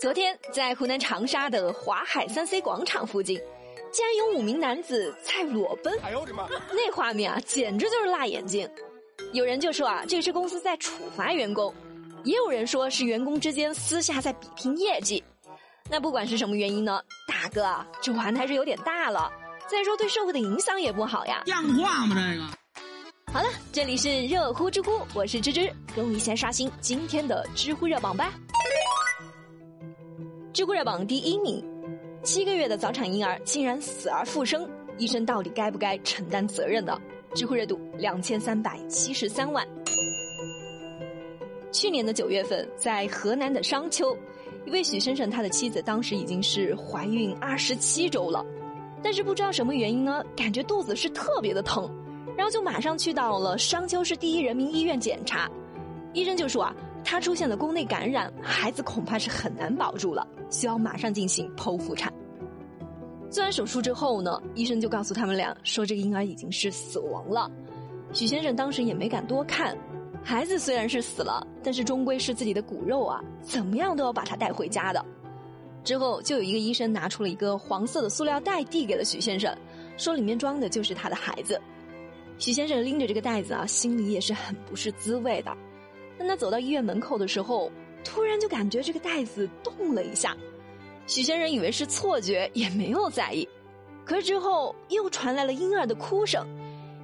昨天，在湖南长沙的华海三 C 广场附近，竟然有五名男子在裸奔。哎呦我的妈！那画面啊，简直就是辣眼睛。有人就说啊，这是公司在处罚员工；也有人说是员工之间私下在比拼业绩。那不管是什么原因呢，大哥，这玩的还是有点大了。再说对社会的影响也不好呀。像话吗？这个。好了，这里是热乎知乎，我是芝芝，跟我一起来刷新今天的知乎热榜吧。知乎热榜第一名，七个月的早产婴儿竟然死而复生，医生到底该不该承担责任呢？知乎热度两千三百七十三万。去年的九月份，在河南的商丘，一位许先生他的妻子当时已经是怀孕二十七周了，但是不知道什么原因呢，感觉肚子是特别的疼，然后就马上去到了商丘市第一人民医院检查，医生就说啊。他出现了宫内感染，孩子恐怕是很难保住了，需要马上进行剖腹产。做完手术之后呢，医生就告诉他们俩说，这个婴儿已经是死亡了。许先生当时也没敢多看，孩子虽然是死了，但是终归是自己的骨肉啊，怎么样都要把他带回家的。之后就有一个医生拿出了一个黄色的塑料袋递给了许先生，说里面装的就是他的孩子。许先生拎着这个袋子啊，心里也是很不是滋味的。当他走到医院门口的时候，突然就感觉这个袋子动了一下。许先生以为是错觉，也没有在意。可是之后又传来了婴儿的哭声，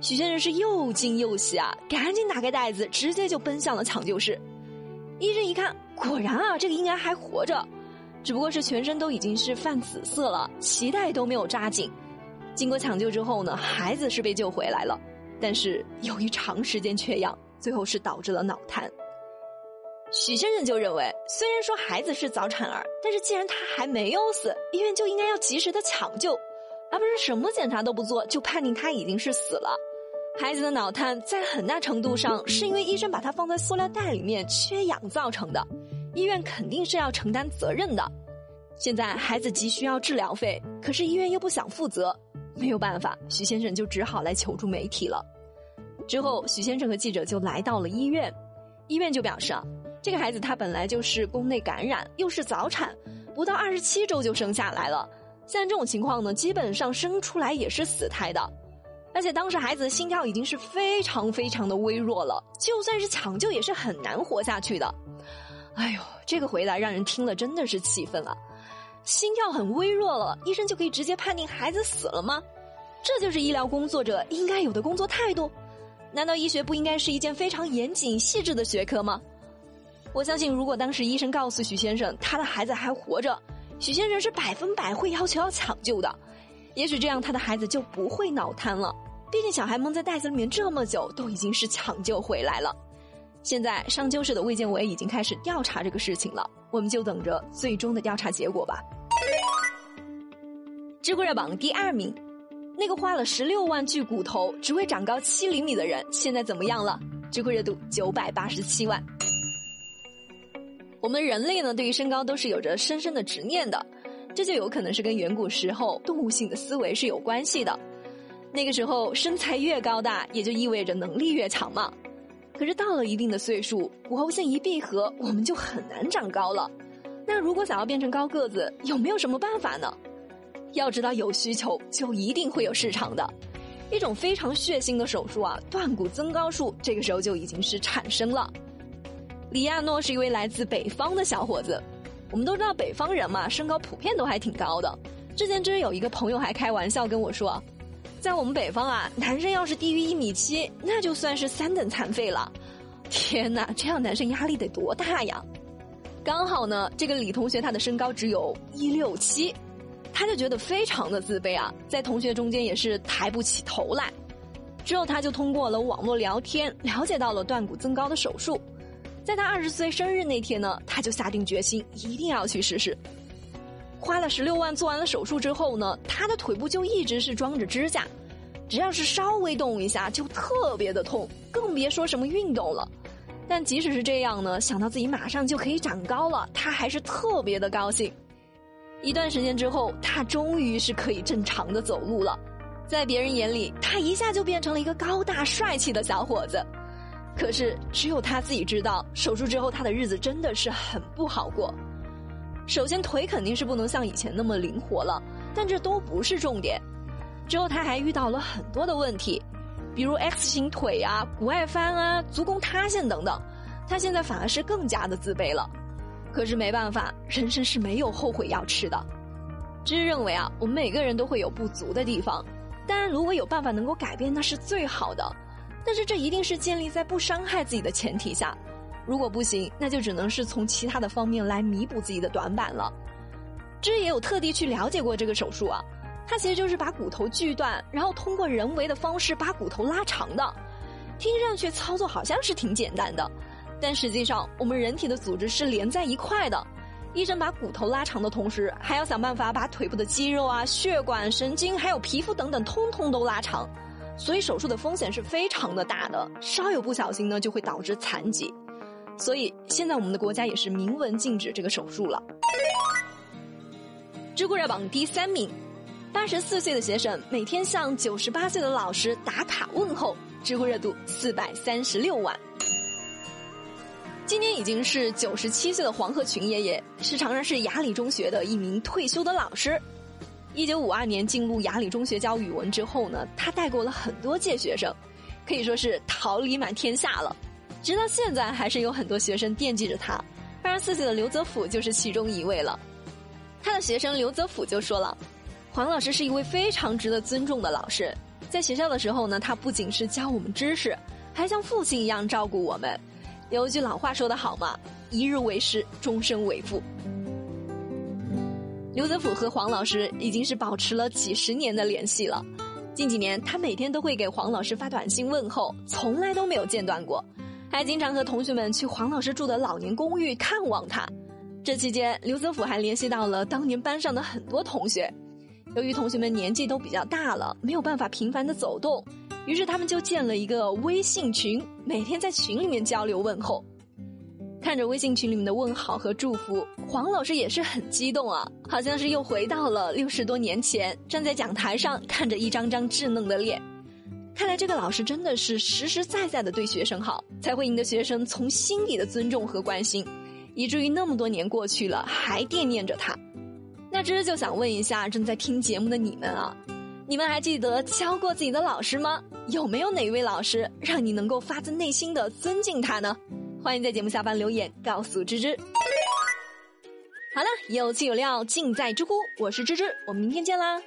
许先生是又惊又喜啊，赶紧打开袋子，直接就奔向了抢救室。医生一看，果然啊，这个婴儿还活着，只不过是全身都已经是泛紫色了，脐带都没有扎紧。经过抢救之后呢，孩子是被救回来了，但是由于长时间缺氧，最后是导致了脑瘫。许先生就认为，虽然说孩子是早产儿，但是既然他还没有死，医院就应该要及时的抢救，而不是什么检查都不做就判定他已经是死了。孩子的脑瘫在很大程度上是因为医生把他放在塑料袋里面缺氧造成的，医院肯定是要承担责任的。现在孩子急需要治疗费，可是医院又不想负责，没有办法，许先生就只好来求助媒体了。之后，许先生和记者就来到了医院，医院就表示啊。这个孩子他本来就是宫内感染，又是早产，不到二十七周就生下来了。像这种情况呢，基本上生出来也是死胎的，而且当时孩子的心跳已经是非常非常的微弱了，就算是抢救也是很难活下去的。哎呦，这个回答让人听了真的是气愤啊！心跳很微弱了，医生就可以直接判定孩子死了吗？这就是医疗工作者应该有的工作态度？难道医学不应该是一件非常严谨细致的学科吗？我相信，如果当时医生告诉许先生他的孩子还活着，许先生是百分百会要求要抢救的。也许这样他的孩子就不会脑瘫了。毕竟小孩蒙在袋子里面这么久，都已经是抢救回来了。现在商丘市的卫健委已经开始调查这个事情了，我们就等着最终的调查结果吧。知乎热榜第二名，那个花了十六万锯骨头只会长高七厘米的人，现在怎么样了？知乎热度九百八十七万。我们人类呢，对于身高都是有着深深的执念的，这就有可能是跟远古时候动物性的思维是有关系的。那个时候身材越高大，也就意味着能力越强嘛。可是到了一定的岁数，骨骺线一闭合，我们就很难长高了。那如果想要变成高个子，有没有什么办法呢？要知道有需求就一定会有市场的。一种非常血腥的手术啊，断骨增高术，这个时候就已经是产生了。里亚诺是一位来自北方的小伙子，我们都知道北方人嘛，身高普遍都还挺高的。之前真有一个朋友还开玩笑跟我说，在我们北方啊，男生要是低于一米七，那就算是三等残废了。天哪，这样男生压力得多大呀？刚好呢，这个李同学他的身高只有一六七，他就觉得非常的自卑啊，在同学中间也是抬不起头来。之后他就通过了网络聊天，了解到了断骨增高的手术。在他二十岁生日那天呢，他就下定决心一定要去试试。花了十六万做完了手术之后呢，他的腿部就一直是装着支架，只要是稍微动一下就特别的痛，更别说什么运动了。但即使是这样呢，想到自己马上就可以长高了，他还是特别的高兴。一段时间之后，他终于是可以正常的走路了，在别人眼里，他一下就变成了一个高大帅气的小伙子。可是，只有他自己知道，手术之后他的日子真的是很不好过。首先腿肯定是不能像以前那么灵活了，但这都不是重点。之后他还遇到了很多的问题，比如 X 型腿啊、股外翻啊、足弓塌陷等等，他现在反而是更加的自卑了。可是没办法，人生是没有后悔药吃的。芝芝认为啊，我们每个人都会有不足的地方，当然如果有办法能够改变，那是最好的。但是这一定是建立在不伤害自己的前提下。如果不行，那就只能是从其他的方面来弥补自己的短板了。芝也有特地去了解过这个手术啊，它其实就是把骨头锯断，然后通过人为的方式把骨头拉长的。听上去操作好像是挺简单的，但实际上我们人体的组织是连在一块的。医生把骨头拉长的同时，还要想办法把腿部的肌肉啊、血管、神经还有皮肤等等，通通都拉长，所以手术的风险是非常的大的，稍有不小心呢，就会导致残疾。所以现在我们的国家也是明文禁止这个手术了。知乎热榜第三名，八十四岁的学生每天向九十八岁的老师打卡问候，知乎热度四百三十六万。今年已经是九十七岁的黄鹤群爷爷，是长沙市雅礼中学的一名退休的老师。一九五二年进入雅礼中学教语文之后呢，他带过了很多届学生，可以说是桃李满天下了。直到现在，还是有很多学生惦记着他。八十四岁的刘泽甫就是其中一位了。他的学生刘泽甫就说了：“黄老师是一位非常值得尊重的老师，在学校的时候呢，他不仅是教我们知识，还像父亲一样照顾我们。”有一句老话说得好嘛，“一日为师，终身为父。”刘泽甫和黄老师已经是保持了几十年的联系了。近几年，他每天都会给黄老师发短信问候，从来都没有间断过，还经常和同学们去黄老师住的老年公寓看望他。这期间，刘泽甫还联系到了当年班上的很多同学。由于同学们年纪都比较大了，没有办法频繁的走动。于是他们就建了一个微信群，每天在群里面交流问候。看着微信群里面的问好和祝福，黄老师也是很激动啊，好像是又回到了六十多年前，站在讲台上看着一张张稚嫩的脸。看来这个老师真的是实实在在的对学生好，才会赢得学生从心底的尊重和关心，以至于那么多年过去了还惦念着他。那芝芝就想问一下正在听节目的你们啊。你们还记得教过自己的老师吗？有没有哪一位老师让你能够发自内心的尊敬他呢？欢迎在节目下方留言告诉芝芝。好了，有趣有料尽在知乎，我是芝芝，我们明天见啦。